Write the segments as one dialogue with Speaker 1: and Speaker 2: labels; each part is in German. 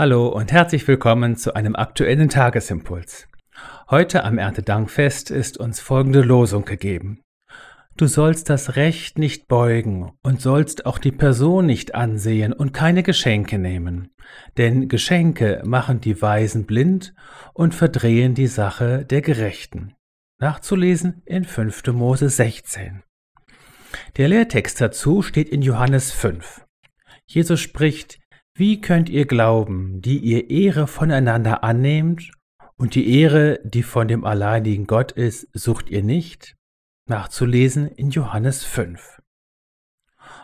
Speaker 1: Hallo und herzlich willkommen zu einem aktuellen Tagesimpuls. Heute am Erntedankfest ist uns folgende Losung gegeben. Du sollst das Recht nicht beugen und sollst auch die Person nicht ansehen und keine Geschenke nehmen, denn Geschenke machen die Weisen blind und verdrehen die Sache der Gerechten. Nachzulesen in 5. Mose 16. Der Lehrtext dazu steht in Johannes 5. Jesus spricht, wie könnt ihr glauben, die ihr Ehre voneinander annehmt, und die Ehre, die von dem alleinigen Gott ist, sucht ihr nicht? Nachzulesen in Johannes 5.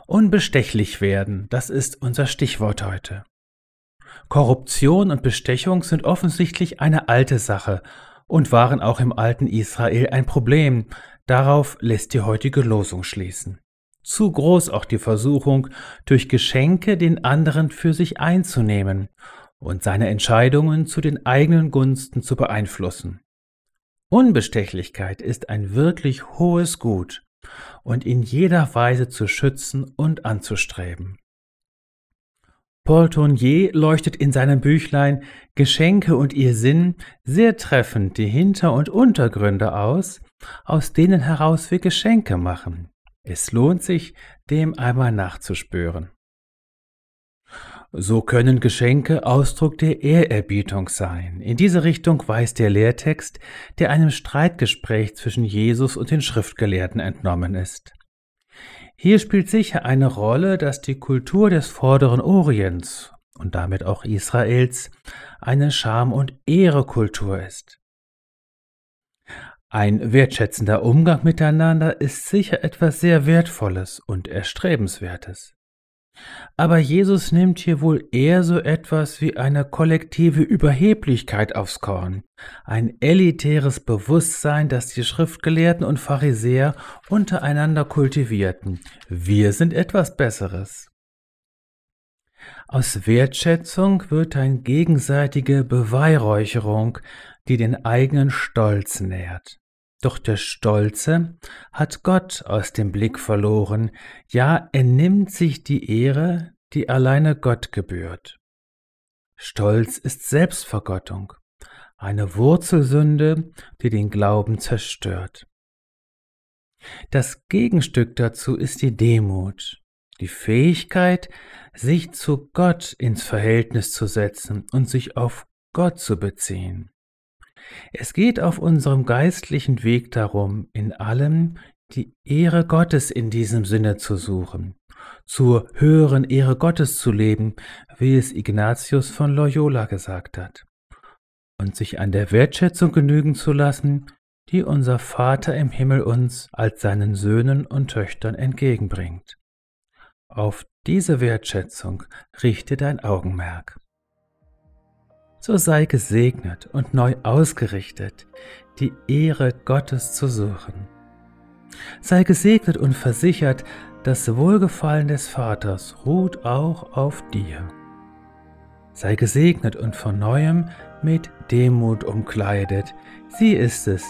Speaker 1: Unbestechlich werden, das ist unser Stichwort heute. Korruption und Bestechung sind offensichtlich eine alte Sache und waren auch im alten Israel ein Problem. Darauf lässt die heutige Losung schließen zu groß auch die Versuchung, durch Geschenke den anderen für sich einzunehmen und seine Entscheidungen zu den eigenen Gunsten zu beeinflussen. Unbestechlichkeit ist ein wirklich hohes Gut und in jeder Weise zu schützen und anzustreben. Paul Tournier leuchtet in seinem Büchlein Geschenke und ihr Sinn sehr treffend die Hinter- und Untergründe aus, aus denen heraus wir Geschenke machen. Es lohnt sich, dem einmal nachzuspüren. So können Geschenke Ausdruck der Ehrerbietung sein. In diese Richtung weist der Lehrtext, der einem Streitgespräch zwischen Jesus und den Schriftgelehrten entnommen ist. Hier spielt sicher eine Rolle, dass die Kultur des vorderen Orients und damit auch Israels eine Scham- und Ehrekultur ist. Ein wertschätzender Umgang miteinander ist sicher etwas sehr Wertvolles und Erstrebenswertes. Aber Jesus nimmt hier wohl eher so etwas wie eine kollektive Überheblichkeit aufs Korn, ein elitäres Bewusstsein, das die Schriftgelehrten und Pharisäer untereinander kultivierten. Wir sind etwas Besseres. Aus Wertschätzung wird eine gegenseitige Beweihräucherung, die den eigenen Stolz nährt. Doch der Stolze hat Gott aus dem Blick verloren, ja, er nimmt sich die Ehre, die alleine Gott gebührt. Stolz ist Selbstvergottung, eine Wurzelsünde, die den Glauben zerstört. Das Gegenstück dazu ist die Demut, die Fähigkeit, sich zu Gott ins Verhältnis zu setzen und sich auf Gott zu beziehen. Es geht auf unserem geistlichen Weg darum, in allem die Ehre Gottes in diesem Sinne zu suchen, zur höheren Ehre Gottes zu leben, wie es Ignatius von Loyola gesagt hat, und sich an der Wertschätzung genügen zu lassen, die unser Vater im Himmel uns als seinen Söhnen und Töchtern entgegenbringt. Auf diese Wertschätzung richte dein Augenmerk so sei gesegnet und neu ausgerichtet, die Ehre Gottes zu suchen. Sei gesegnet und versichert, das Wohlgefallen des Vaters ruht auch auf dir. Sei gesegnet und von neuem mit Demut umkleidet, sie ist es,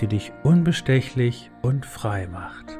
Speaker 1: die dich unbestechlich und frei macht.